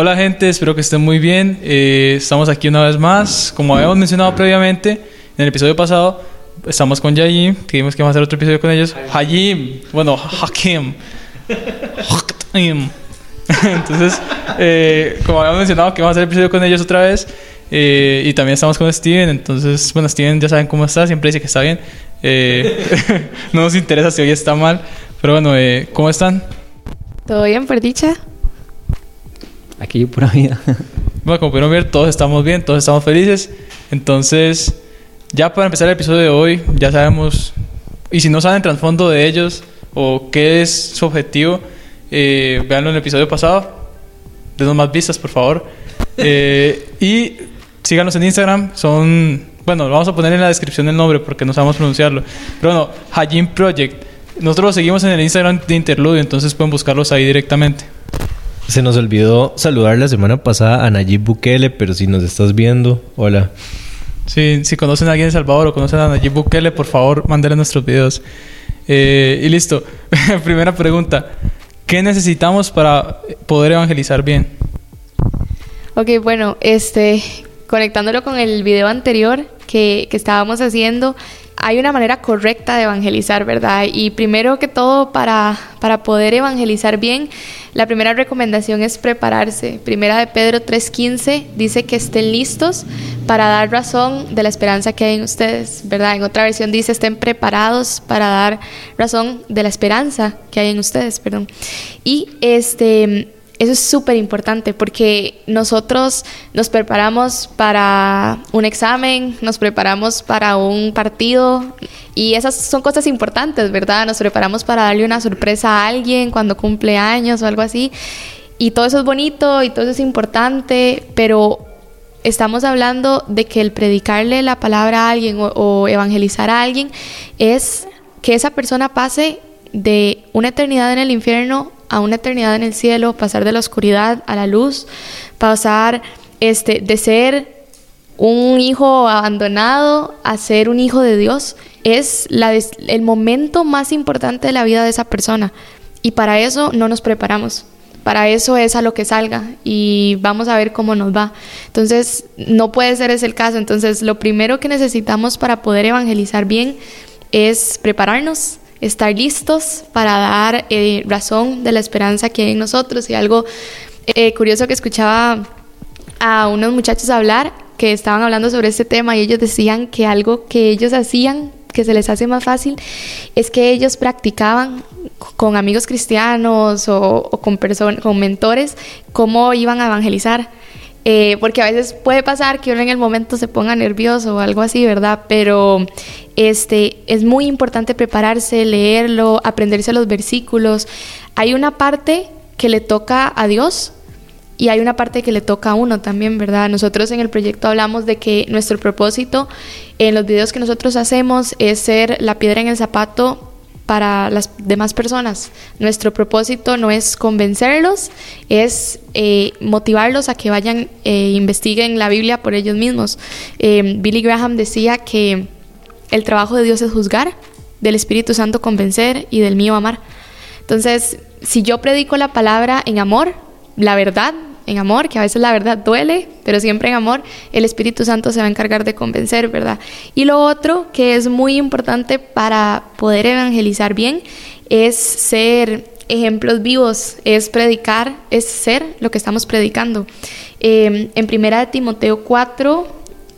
Hola gente, espero que estén muy bien. Eh, estamos aquí una vez más. Como habíamos mencionado previamente, en el episodio pasado, estamos con Yayim. Dijimos que vamos a hacer otro episodio con ellos. Hayim, bueno, Hakim. Entonces, eh, como habíamos mencionado que vamos a hacer el episodio con ellos otra vez. eh, y también estamos con Steven. Entonces, bueno, Steven ya saben cómo está. Siempre dice que está bien. Eh, no nos interesa si hoy está mal. Pero bueno, eh, ¿cómo están? ¿Todo bien, por dicha? Aquí pura vida. Bueno, como pudieron ver, todos estamos bien, todos estamos felices. Entonces, ya para empezar el episodio de hoy, ya sabemos, y si no saben trasfondo de ellos o qué es su objetivo, eh, véanlo en el episodio pasado. Denos más vistas, por favor. Eh, y síganos en Instagram, son, bueno, lo vamos a poner en la descripción el nombre porque no sabemos pronunciarlo. Pero bueno, Hajin Project. Nosotros los seguimos en el Instagram de Interludio, entonces pueden buscarlos ahí directamente. Se nos olvidó saludar la semana pasada a Nayib Bukele, pero si nos estás viendo, hola. Si, si conocen a alguien de Salvador o conocen a Nayib Bukele, por favor, mándenle nuestros videos. Eh, y listo. Primera pregunta. ¿Qué necesitamos para poder evangelizar bien? Ok, bueno, este, conectándolo con el video anterior que, que estábamos haciendo, hay una manera correcta de evangelizar, ¿verdad? Y primero que todo, para, para poder evangelizar bien, la primera recomendación es prepararse. Primera de Pedro 3.15 dice que estén listos para dar razón de la esperanza que hay en ustedes, ¿verdad? En otra versión dice estén preparados para dar razón de la esperanza que hay en ustedes, perdón. Y este... Eso es súper importante porque nosotros nos preparamos para un examen, nos preparamos para un partido y esas son cosas importantes, ¿verdad? Nos preparamos para darle una sorpresa a alguien cuando cumple años o algo así. Y todo eso es bonito y todo eso es importante, pero estamos hablando de que el predicarle la palabra a alguien o, o evangelizar a alguien es que esa persona pase de una eternidad en el infierno a una eternidad en el cielo, pasar de la oscuridad a la luz, pasar este, de ser un hijo abandonado a ser un hijo de Dios, es el momento más importante de la vida de esa persona. Y para eso no nos preparamos. Para eso es a lo que salga y vamos a ver cómo nos va. Entonces, no puede ser ese el caso. Entonces, lo primero que necesitamos para poder evangelizar bien es prepararnos, estar listos para dar eh, razón de la esperanza que hay en nosotros. Y algo eh, curioso que escuchaba a unos muchachos hablar que estaban hablando sobre este tema y ellos decían que algo que ellos hacían que se les hace más fácil es que ellos practicaban con amigos cristianos o, o con con mentores cómo iban a evangelizar eh, porque a veces puede pasar que uno en el momento se ponga nervioso o algo así, ¿verdad? Pero este, es muy importante prepararse, leerlo, aprenderse los versículos. Hay una parte que le toca a Dios y hay una parte que le toca a uno también, ¿verdad? Nosotros en el proyecto hablamos de que nuestro propósito en los videos que nosotros hacemos es ser la piedra en el zapato para las demás personas. Nuestro propósito no es convencerlos, es eh, motivarlos a que vayan e investiguen la Biblia por ellos mismos. Eh, Billy Graham decía que el trabajo de Dios es juzgar, del Espíritu Santo convencer y del mío amar. Entonces, si yo predico la palabra en amor, la verdad, en amor, que a veces la verdad duele, pero siempre en amor, el Espíritu Santo se va a encargar de convencer, ¿verdad? Y lo otro que es muy importante para poder evangelizar bien es ser ejemplos vivos, es predicar, es ser lo que estamos predicando. Eh, en primera de Timoteo 4,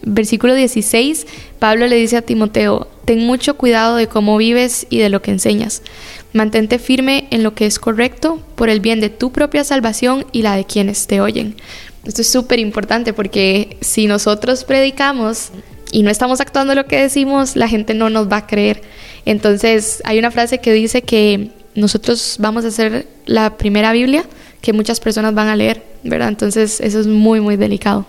versículo 16, Pablo le dice a Timoteo, ten mucho cuidado de cómo vives y de lo que enseñas. Mantente firme en lo que es correcto por el bien de tu propia salvación y la de quienes te oyen. Esto es súper importante porque si nosotros predicamos y no estamos actuando lo que decimos, la gente no nos va a creer. Entonces hay una frase que dice que nosotros vamos a hacer la primera Biblia que muchas personas van a leer, ¿verdad? Entonces eso es muy, muy delicado.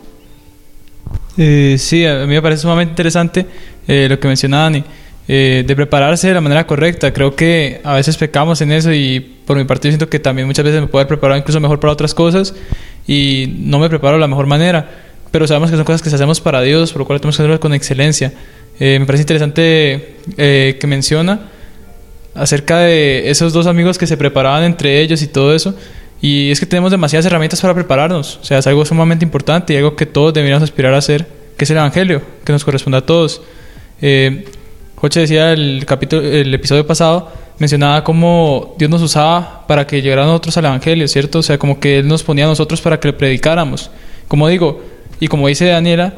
Eh, sí, a mí me parece sumamente interesante eh, lo que mencionaba Dani, eh, de prepararse de la manera correcta. Creo que a veces pecamos en eso y por mi parte siento que también muchas veces me puedo haber preparado incluso mejor para otras cosas y no me preparo de la mejor manera. Pero sabemos que son cosas que hacemos para Dios, por lo cual tenemos que hacerlo con excelencia. Eh, me parece interesante eh, que menciona acerca de esos dos amigos que se preparaban entre ellos y todo eso. Y es que tenemos demasiadas herramientas para prepararnos. O sea, es algo sumamente importante y algo que todos deberíamos aspirar a hacer, que es el Evangelio, que nos corresponde a todos. Joche decía el, capítulo, el episodio pasado, mencionaba cómo Dios nos usaba para que llegaran nosotros al Evangelio, ¿cierto? O sea, como que Él nos ponía a nosotros para que le predicáramos. Como digo, y como dice Daniela,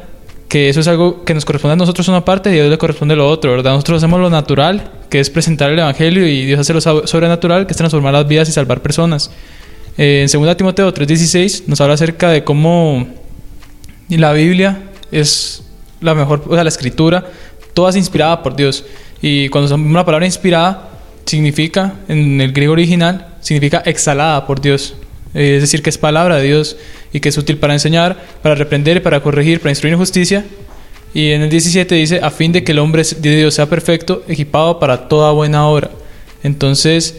que eso es algo que nos corresponde a nosotros una parte y a Dios le corresponde lo otro, ¿verdad? Nosotros hacemos lo natural, que es presentar el Evangelio, y Dios hace lo sobrenatural, que es transformar las vidas y salvar personas. Eh, en 2 Timoteo 3:16 nos habla acerca de cómo la Biblia es la mejor, o sea, la escritura, toda es inspirada por Dios. Y cuando usamos la palabra inspirada, significa, en el griego original, significa exhalada por Dios. Eh, es decir, que es palabra de Dios y que es útil para enseñar, para reprender, para corregir, para instruir en justicia. Y en el 17 dice, a fin de que el hombre de Dios sea perfecto, equipado para toda buena obra. Entonces,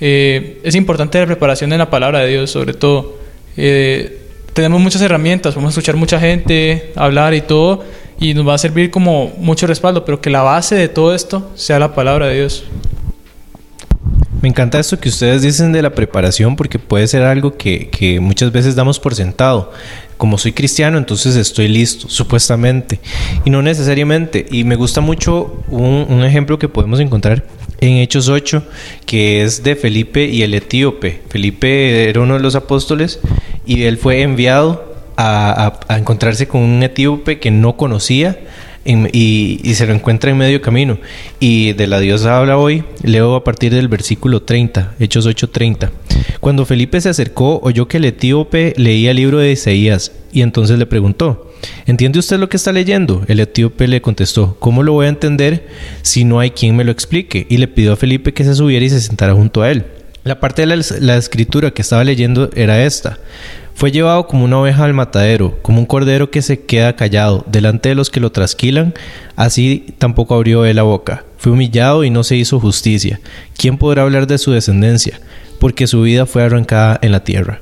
eh, es importante la preparación en la palabra de Dios, sobre todo. Eh, tenemos muchas herramientas, podemos escuchar mucha gente, hablar y todo, y nos va a servir como mucho respaldo, pero que la base de todo esto sea la palabra de Dios. Me encanta esto que ustedes dicen de la preparación porque puede ser algo que, que, muchas veces damos por sentado. Como soy cristiano, entonces estoy listo, supuestamente. Y no necesariamente. Y me gusta mucho un, un ejemplo que podemos encontrar en Hechos 8, que es de Felipe y el etíope. Felipe era uno de los apóstoles y él fue enviado a, encontrarse con un etíope que no conocía y, se lo encuentra en medio camino. Y de la diosa habla hoy, leo a partir del versículo 30, Hechos 8:30. Cuando Felipe se acercó, oyó que el etíope leía el libro de Isaías y entonces le preguntó, ¿entiende usted lo que está leyendo? El etíope le contestó, ¿cómo lo voy a entender si no hay quien me lo explique? Y le pidió a Felipe que se subiera y se sentara junto a él. La parte de la, la escritura que estaba leyendo era esta. Fue llevado como una oveja al matadero, como un cordero que se queda callado delante de los que lo trasquilan, así tampoco abrió él la boca. Fue humillado y no se hizo justicia. ¿Quién podrá hablar de su descendencia? Porque su vida fue arrancada en la tierra.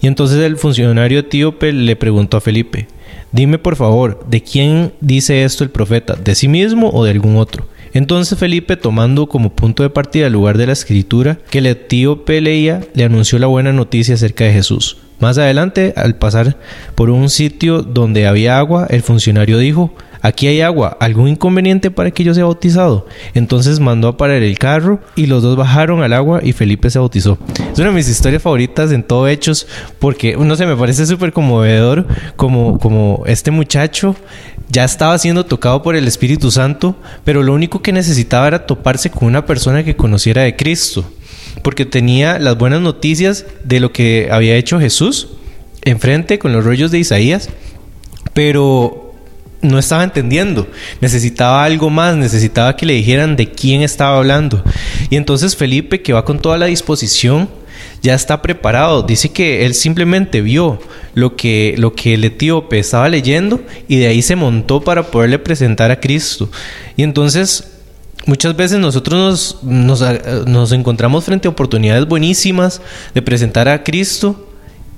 Y entonces el funcionario etíope le preguntó a Felipe, Dime por favor, ¿de quién dice esto el profeta? ¿De sí mismo o de algún otro? Entonces Felipe, tomando como punto de partida el lugar de la escritura que el etíope leía, le anunció la buena noticia acerca de Jesús. Más adelante, al pasar por un sitio donde había agua, el funcionario dijo, aquí hay agua, ¿algún inconveniente para que yo sea bautizado? Entonces mandó a parar el carro y los dos bajaron al agua y Felipe se bautizó. Es una de mis historias favoritas en todo Hechos porque, no sé, me parece súper conmovedor como, como este muchacho ya estaba siendo tocado por el Espíritu Santo, pero lo único que necesitaba era toparse con una persona que conociera de Cristo porque tenía las buenas noticias de lo que había hecho Jesús enfrente con los rollos de Isaías, pero no estaba entendiendo, necesitaba algo más, necesitaba que le dijeran de quién estaba hablando. Y entonces Felipe, que va con toda la disposición, ya está preparado. Dice que él simplemente vio lo que, lo que el etíope estaba leyendo y de ahí se montó para poderle presentar a Cristo. Y entonces Muchas veces nosotros nos, nos, encontramos frente a oportunidades buenísimas de presentar a Cristo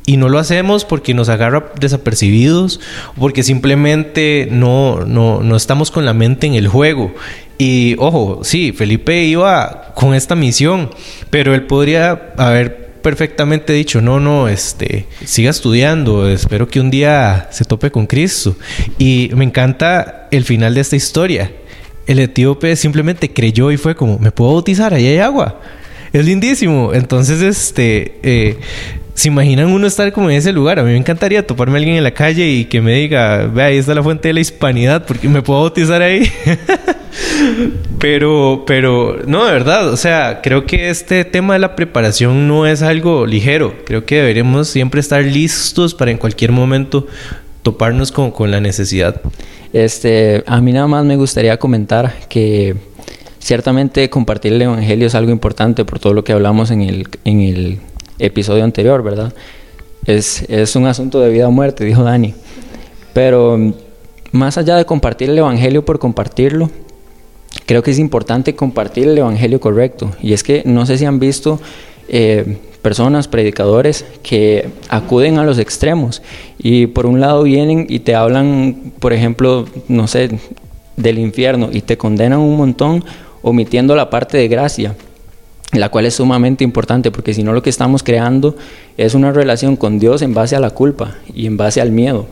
y no lo hacemos porque nos agarra desapercibidos porque simplemente no, no, no estamos con la mente en el juego. Y ojo, sí, Felipe iba con esta misión, pero él podría haber perfectamente dicho, no, no, este, siga estudiando, espero que un día se tope con Cristo. Y me encanta el final de esta historia el etíope simplemente creyó y fue como, ¿me puedo bautizar? Ahí hay agua. Es lindísimo. Entonces, este, eh, ¿se imaginan uno estar como en ese lugar? A mí me encantaría toparme a alguien en la calle y que me diga, ve, ahí está la fuente de la hispanidad, porque me puedo bautizar ahí. pero, pero, no, de verdad, o sea, creo que este tema de la preparación no es algo ligero. Creo que deberemos siempre estar listos para en cualquier momento toparnos con, con la necesidad. Este, a mí nada más me gustaría comentar que ciertamente compartir el Evangelio es algo importante por todo lo que hablamos en el, en el episodio anterior, ¿verdad? Es, es un asunto de vida o muerte, dijo Dani. Pero más allá de compartir el Evangelio por compartirlo, creo que es importante compartir el Evangelio correcto. Y es que no sé si han visto eh, personas, predicadores, que acuden a los extremos y por un lado vienen y te hablan, por ejemplo, no sé, del infierno y te condenan un montón omitiendo la parte de gracia. la cual es sumamente importante porque si no lo que estamos creando es una relación con Dios en base a la culpa y en base al miedo,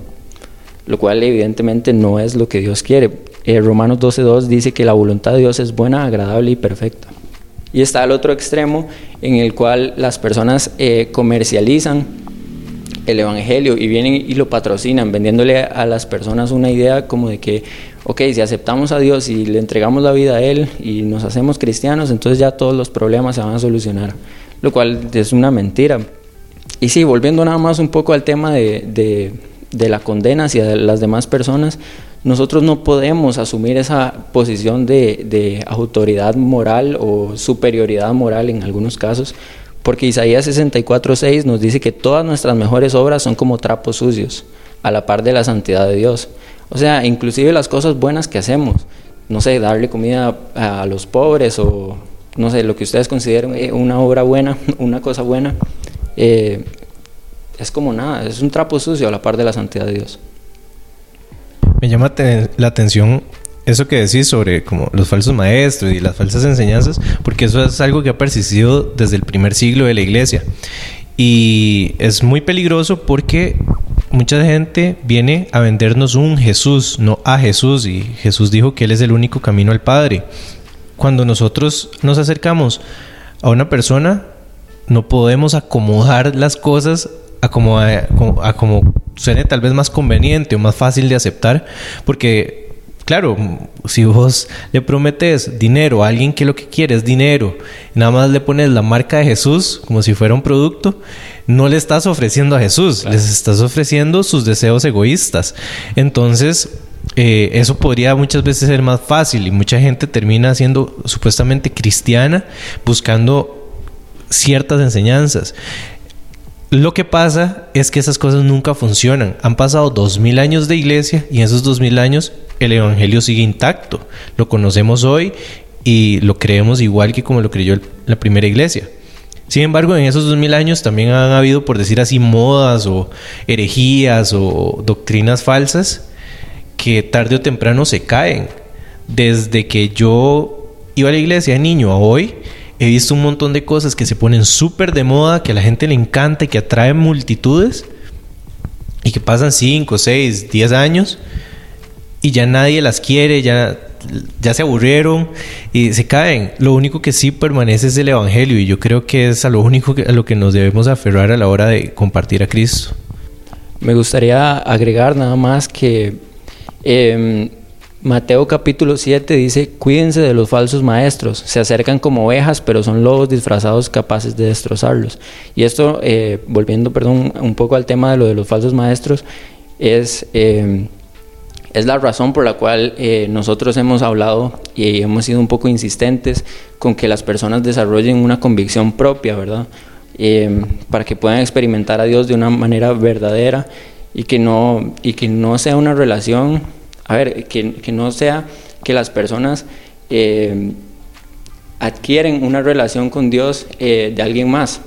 lo cual evidentemente no es lo que Dios quiere. Eh, Romanos 12.2 dice que la voluntad de Dios es buena, agradable y perfecta. Y está el otro extremo en el cual las personas eh, comercializan el Evangelio y vienen y lo patrocinan, vendiéndole a las personas una idea como de que, ok, si aceptamos a Dios y le entregamos la vida a Él y nos hacemos cristianos, entonces ya todos los problemas se van a solucionar, lo cual es una mentira. Y sí, volviendo nada más un poco al tema de, de, de la condena hacia las demás personas, nosotros no podemos asumir esa posición de, autoridad moral o superioridad moral en algunos casos, porque Isaías 64.6 nos dice que todas nuestras mejores obras son como trapos sucios, a la par de la santidad de Dios. O sea, inclusive las cosas buenas que hacemos, no sé, darle comida a, los pobres o no sé, lo que ustedes consideren eh, una obra buena, una cosa buena, eh, es como nada, es un trapo sucio a la par de la santidad de Dios. Me llama la atención eso que decís sobre como los falsos maestros y las falsas enseñanzas, porque eso es algo que ha persistido desde el primer siglo de la iglesia. Y es muy peligroso porque mucha gente viene a vendernos un Jesús, no a Jesús, y Jesús dijo que Él es el único camino al Padre. Cuando nosotros nos acercamos a una persona, no podemos acomodar las cosas a como, a, como suene tal vez más conveniente o más fácil de aceptar, porque claro, si vos le prometes dinero a alguien que lo que quiere es dinero, nada más le pones la marca de Jesús como si fuera un producto, no le estás ofreciendo a Jesús, les estás ofreciendo sus deseos egoístas. Entonces, eh, eso podría muchas veces ser más fácil y mucha gente termina siendo supuestamente cristiana buscando ciertas enseñanzas. Lo que pasa es que esas cosas nunca funcionan. Han pasado dos mil años de iglesia y en esos dos mil años el evangelio sigue intacto. Lo conocemos hoy y lo creemos igual que como lo creyó la primera iglesia. Sin embargo, en esos dos mil años también han habido, por decir así, modas o herejías o doctrinas falsas que tarde o temprano se caen. Desde que yo iba a la iglesia niño a hoy, he visto un montón de cosas que se ponen súper de moda, que a la gente le encanta y que atraen multitudes y que pasan 5, 6, 10 años y ya nadie las quiere, ya, ya se aburrieron y se caen. Lo único que sí permanece es el Evangelio y yo creo que es a lo único a lo que nos debemos aferrar a la hora de compartir a Cristo. Me gustaría agregar nada más que eh, Mateo capítulo 7 dice, cuídense de los falsos maestros, se acercan como ovejas, pero son lobos disfrazados capaces de destrozarlos. Y esto, eh, volviendo, perdón, un poco al tema de lo de los falsos maestros, es, eh, es la razón por la cual eh, nosotros hemos hablado y hemos sido un poco insistentes con que las personas desarrollen una convicción propia, ¿verdad? para que puedan experimentar a Dios de una manera verdadera y que no, y que no sea una relación a ver, que, que no sea que las personas eh, adquieren una relación con Dios eh, de alguien más,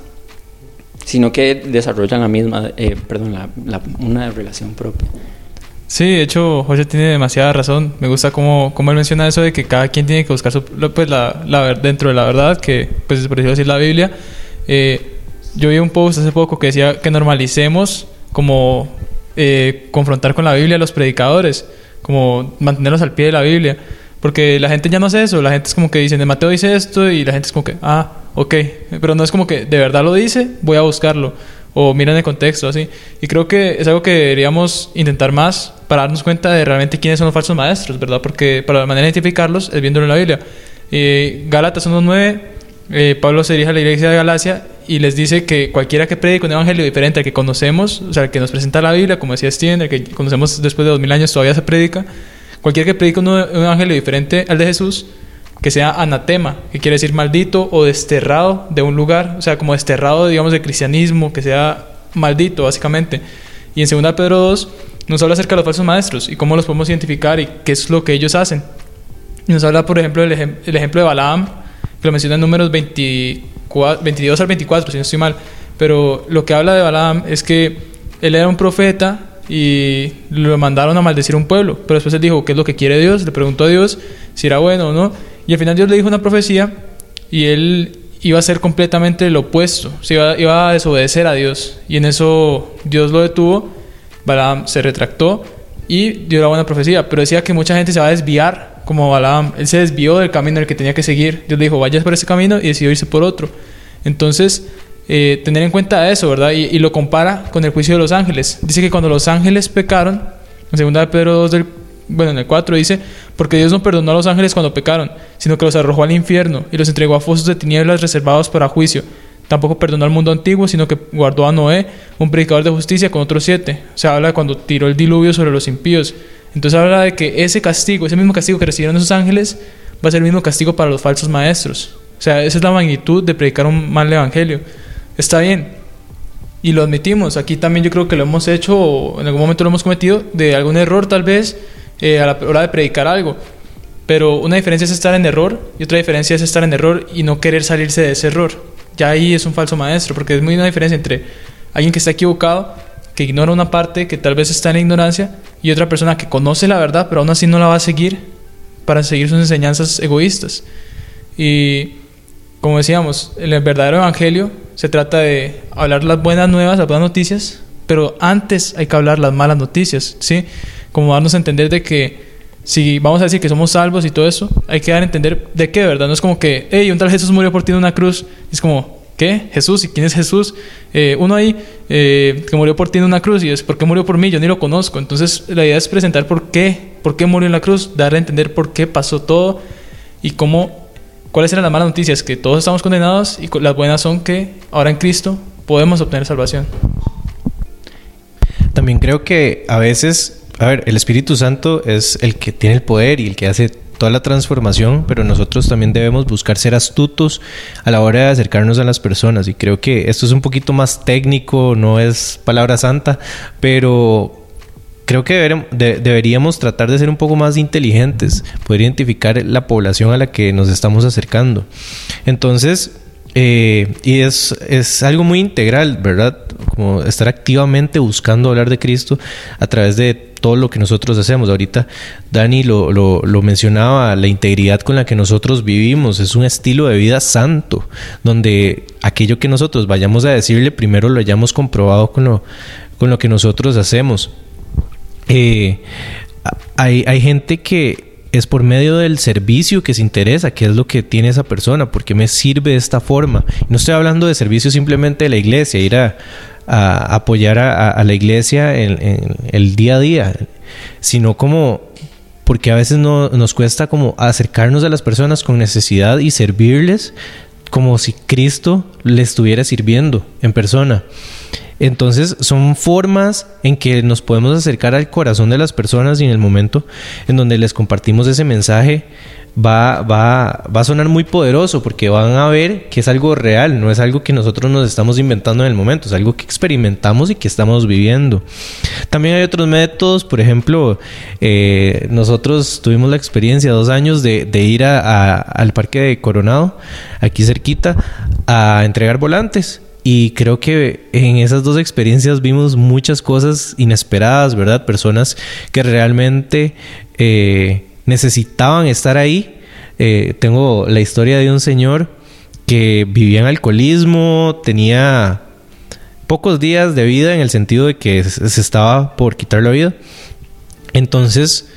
sino que desarrollan la misma, eh, perdón, la, la, una relación propia. Sí, de hecho, José tiene demasiada razón. Me gusta cómo, cómo él menciona eso de que cada quien tiene que buscar su, pues, la, la, dentro de la verdad, que pues es por decir la Biblia. yo vi un post hace poco que decía que normalicemos como confrontar con la Biblia a los predicadores como mantenerlos al pie de la Biblia. Porque la gente ya no hace eso, la gente es como que dice, de Mateo dice esto y la gente es como que, ah, ok, pero no es como que de verdad lo dice, voy a buscarlo. O miran el contexto, así. Y creo que es algo que deberíamos intentar más para darnos cuenta de realmente quiénes son los falsos maestros, ¿verdad? Porque para la manera de identificarlos es viéndolo en la Biblia. Y Gálatas 1.9, eh, Pablo se dirige a la iglesia de Galacia y les dice que cualquiera que predique un evangelio diferente al que conocemos, o sea, el que nos presenta la Biblia, como decía Steven, el que conocemos después de dos mil años todavía se predica, cualquiera que predique un, evangelio diferente al de Jesús, que sea anatema, que quiere decir maldito o desterrado de un lugar, o sea, como desterrado, digamos, del cristianismo, que sea maldito, básicamente. Y en 2 Pedro 2 nos habla acerca de los falsos maestros y cómo los podemos identificar y qué es lo que ellos hacen. Y nos habla, por ejemplo, el ejemplo de Balaam, que lo menciona en números 24 22 al 24, si no estoy mal. Pero lo que habla de Balaam es que él era un profeta y lo mandaron a maldecir un pueblo. Pero después él dijo, ¿qué es lo que quiere Dios? Le preguntó a Dios si era bueno o no. Y al final Dios le dijo una profecía y él iba a ser completamente lo opuesto, se iba, iba a desobedecer a Dios. Y en eso Dios lo detuvo, Balaam se retractó y dio la buena profecía, pero decía que mucha gente se va a desviar como Balaam. Él se desvió del camino el que tenía que seguir. Dios le dijo, vayas por ese camino y decidió irse por otro. Entonces, eh, tener en cuenta eso, ¿verdad? Y, lo compara con el juicio de los ángeles. Dice que cuando los ángeles pecaron, en 2 de Pedro 2 del bueno, en el 4 dice, porque Dios no perdonó a los ángeles cuando pecaron, sino que los arrojó al infierno y los entregó a fosos de tinieblas reservados para juicio. Tampoco perdonó al mundo antiguo, sino que guardó a Noé, un predicador de justicia, con otros siete. O sea, habla de cuando tiró el diluvio sobre los impíos. Entonces habla de que ese castigo, ese mismo castigo que recibieron esos ángeles, va a ser el mismo castigo para los falsos maestros. O sea, esa es la magnitud de predicar un mal evangelio. Está bien. Y lo admitimos. Aquí también yo creo que lo hemos hecho, o en algún momento lo hemos cometido, de algún error tal vez, eh, a la hora de predicar algo. Pero una diferencia es estar en error y otra diferencia es estar en error y no querer salirse de ese error. Ya ahí es un falso maestro, porque es muy una diferencia entre alguien que está equivocado, que ignora una parte, que tal vez está en ignorancia, y otra persona que conoce la verdad, pero aún así no la va a seguir para seguir sus enseñanzas egoístas. Y como decíamos, el verdadero evangelio se trata de hablar las buenas nuevas, las buenas noticias, pero antes hay que hablar las malas noticias, ¿sí? Como darnos a entender de que si vamos a decir que somos salvos y todo eso, hay que dar a entender de qué, ¿verdad? No es como que, hey, un tal Jesús murió por ti en una cruz. Es como, ¿qué? ¿Jesús? ¿Y quién es Jesús? Eh, uno ahí eh, que murió por ti en una cruz y es, ¿por qué murió por mí? Yo ni lo conozco. Entonces, la idea es presentar por qué, por qué murió en la cruz, dar a entender por qué pasó todo y cómo, cuáles eran las malas noticias, que todos estamos condenados y las buenas son que ahora en Cristo podemos obtener salvación. También creo que a veces a ver, el Espíritu Santo es el que tiene el poder y el que hace toda la transformación, pero nosotros también debemos buscar ser astutos a la hora de acercarnos a las personas. Y creo que esto es un poquito más técnico, no es palabra santa, pero creo que deberíamos tratar de ser un poco más inteligentes, poder identificar la población a la que nos estamos acercando. Entonces, eh, y es, es algo muy integral, ¿verdad? Como estar activamente buscando hablar de Cristo a través de todo lo que nosotros hacemos. Ahorita Dani lo, lo, mencionaba, la integridad con la que nosotros vivimos es un estilo de vida santo, donde aquello que nosotros vayamos a decirle primero lo hayamos comprobado con lo, con lo que nosotros hacemos. Eh, hay, hay gente que es por medio del servicio que se interesa, qué es lo que tiene esa persona, por qué me sirve de esta forma. No estoy hablando de servicio simplemente de la iglesia, ir a, apoyar a, la iglesia en, el día a día, sino como porque a veces no, nos cuesta como acercarnos a las personas con necesidad y servirles como si Cristo le estuviera sirviendo en persona. Entonces son formas en que nos podemos acercar al corazón de las personas y en el momento en donde les compartimos ese mensaje va, va, va a sonar muy poderoso porque van a ver que es algo real, no es algo que nosotros nos estamos inventando en el momento, es algo que experimentamos y que estamos viviendo. También hay otros métodos, por ejemplo, eh, nosotros tuvimos la experiencia dos años de, ir al parque de Coronado, aquí cerquita, a entregar volantes. Y creo que en esas dos experiencias vimos muchas cosas inesperadas, ¿verdad? Personas que realmente eh, necesitaban estar ahí. Eh, tengo la historia de un señor que vivía en alcoholismo, tenía pocos días de vida en el sentido de que se estaba por quitar la vida. Entonces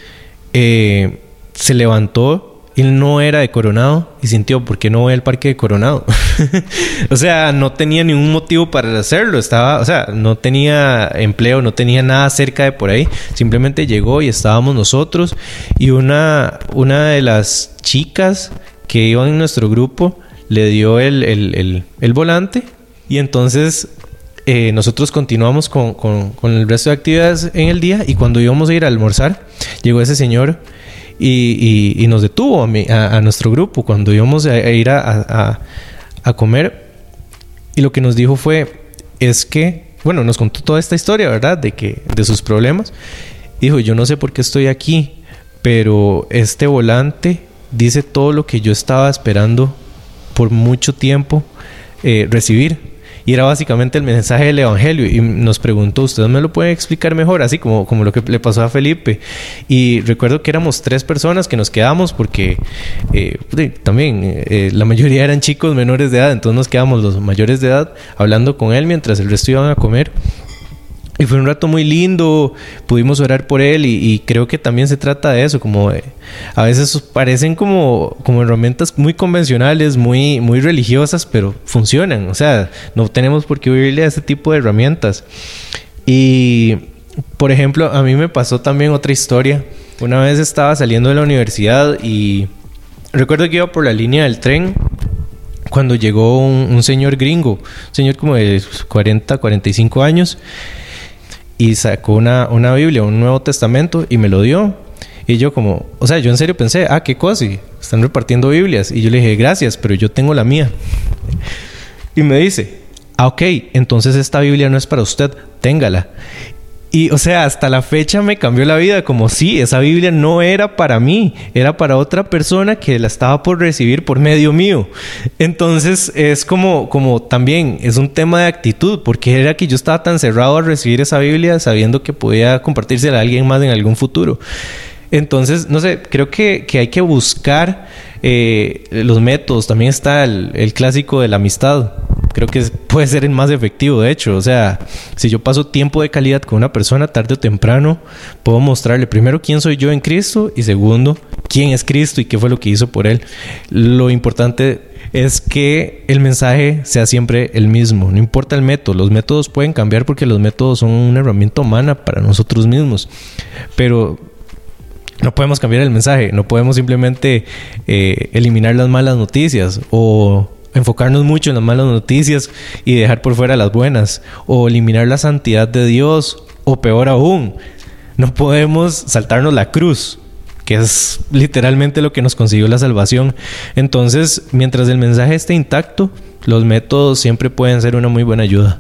eh, se levantó él no era de Coronado y sintió, ¿por qué no voy al parque de Coronado? o sea, no tenía ningún motivo para hacerlo, estaba, o sea, no tenía empleo, no tenía nada cerca de por ahí, simplemente llegó y estábamos nosotros. Y una, una de las chicas que iban en nuestro grupo le dio el, el, el, volante. Y entonces eh, nosotros continuamos con, con, el resto de actividades en el día. Y cuando íbamos a ir a almorzar, llegó ese señor y, nos detuvo a, a, nuestro grupo. Cuando íbamos a, ir a, comer. Y lo que nos dijo fue, es que, bueno, nos contó toda esta historia, ¿verdad? De, que, de sus problemas. Dijo, yo no sé por qué estoy aquí, pero este volante dice todo lo que yo estaba esperando por mucho tiempo eh, recibir. Y era básicamente el mensaje del Evangelio y nos preguntó, ¿ustedes me lo pueden explicar mejor? Así como, como lo que le pasó a Felipe. Y recuerdo que éramos tres personas que nos quedamos porque eh, también eh, la mayoría eran chicos menores de edad, entonces nos quedamos los mayores de edad hablando con él mientras el resto iban a comer. Y fue un rato muy lindo, pudimos orar por él y, creo que también se trata de eso, como a veces parecen como, como herramientas muy convencionales, muy, muy religiosas, pero funcionan, o sea, no tenemos por qué huirle a ese tipo de herramientas. Y, por ejemplo, a mí me pasó también otra historia. Una vez estaba saliendo de la universidad y recuerdo que iba por la línea del tren cuando llegó un, un señor gringo, un señor como de 40, 45 años y sacó una, una Biblia, un Nuevo Testamento y me lo dio. Y yo como, o sea, yo en serio pensé, ah, qué cosa, están repartiendo Biblias. Y yo le dije, gracias, pero yo tengo la mía. Y me dice, ah, ok, entonces esta Biblia no es para usted, téngala. Y, o sea, hasta la fecha me cambió la vida, como si esa Biblia no era para mí, era para otra persona que la estaba por recibir por medio mío. Entonces, es como, como también, es un tema de actitud, porque era que yo estaba tan cerrado a recibir esa Biblia sabiendo que podía compartírsela a alguien más en algún futuro. Entonces, no sé, creo que, que hay que buscar eh, los métodos. También está el, el clásico de la amistad creo que puede ser el más efectivo, de hecho. O sea, si yo paso tiempo de calidad con una persona, tarde o temprano, puedo mostrarle primero quién soy yo en Cristo y segundo, quién es Cristo y qué fue lo que hizo por él. Lo importante es que el mensaje sea siempre el mismo, no importa el método, los métodos pueden cambiar porque los métodos son una herramienta humana para nosotros mismos, pero no podemos cambiar el mensaje, no podemos simplemente eh, eliminar las malas noticias o enfocarnos mucho en las malas noticias y dejar por fuera las buenas, o eliminar la santidad de Dios, o peor aún, no podemos saltarnos la cruz, que es literalmente lo que nos consiguió la salvación. Entonces, mientras el mensaje esté intacto, los métodos siempre pueden ser una muy buena ayuda.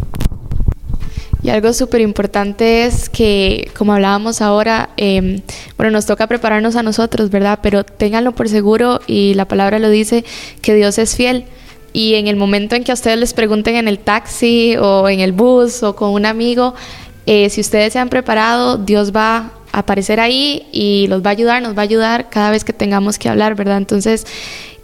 Y algo súper importante es que, como hablábamos ahora, em, bueno, nos toca prepararnos a nosotros, ¿verdad? Pero ténganlo por seguro y la palabra lo dice, que Dios es fiel y en el momento en que a ustedes les pregunten en el taxi o en el bus o con un amigo, eh, si ustedes se han preparado, Dios va a aparecer ahí y los va a ayudar, nos va a ayudar cada vez que tengamos que hablar, ¿verdad? Entonces,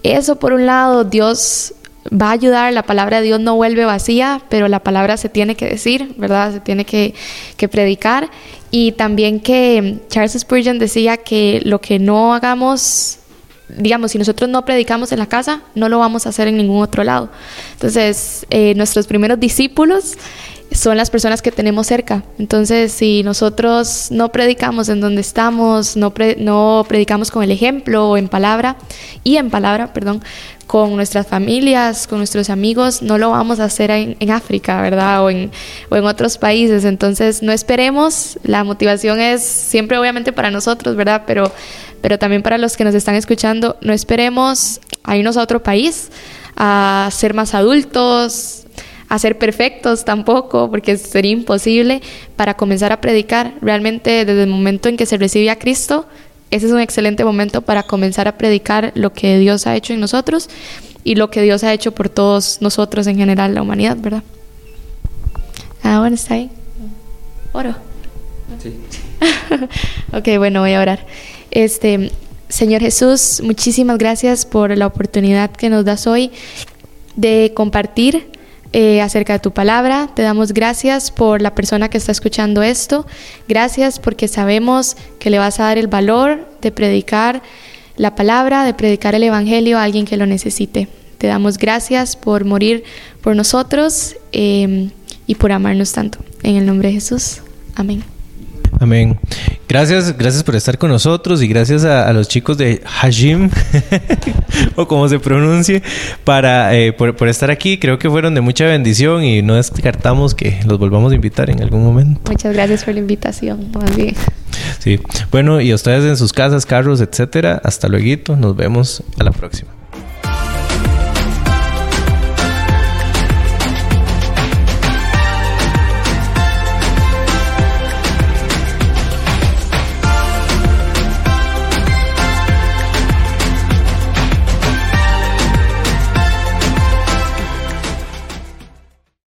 eso por un lado, Dios va a ayudar, la palabra de Dios no vuelve vacía, pero la palabra se tiene que decir, ¿verdad? Se tiene que, que predicar. Y también que Charles Spurgeon decía que lo que no hagamos digamos, si nosotros no predicamos en la casa, no lo vamos a hacer en ningún otro lado. Entonces, eh, nuestros primeros discípulos son las personas que tenemos cerca. Entonces, si nosotros no predicamos en donde estamos, no, no predicamos con el ejemplo o en palabra, y en palabra, perdón, con nuestras familias, con nuestros amigos, no lo vamos a hacer en, en África, ¿verdad? O en, o en otros países. Entonces, no esperemos, la motivación es siempre obviamente para nosotros, ¿verdad? Pero pero también para los que nos están escuchando, no esperemos a irnos a otro país, a ser más adultos, a ser perfectos tampoco, porque sería imposible para comenzar a predicar. Realmente desde el momento en que se recibe a Cristo, ese es un excelente momento para comenzar a predicar lo que Dios ha hecho en nosotros y lo que Dios ha hecho por todos nosotros en general, la humanidad, ¿verdad? Ah, bueno, está ahí. Oro. Sí. ok, bueno, voy a orar. Este, Señor Jesús, muchísimas gracias por la oportunidad que nos das hoy de compartir eh, acerca de tu palabra. Te damos gracias por la persona que está escuchando esto. Gracias porque sabemos que le vas a dar el valor de predicar la palabra, de predicar el Evangelio a alguien que lo necesite. Te damos gracias por morir por nosotros eh, y por amarnos tanto. En el nombre de Jesús. Amén. Amén. Gracias, gracias por estar con nosotros y gracias a, los chicos de Hajim, o como se pronuncie, para, eh, por, por, estar aquí. Creo que fueron de mucha bendición y no descartamos que los volvamos a invitar en algún momento. Muchas gracias por la invitación, más bien. Sí, bueno, y ustedes en sus casas, carros, etcétera. Hasta luego, nos vemos a la próxima.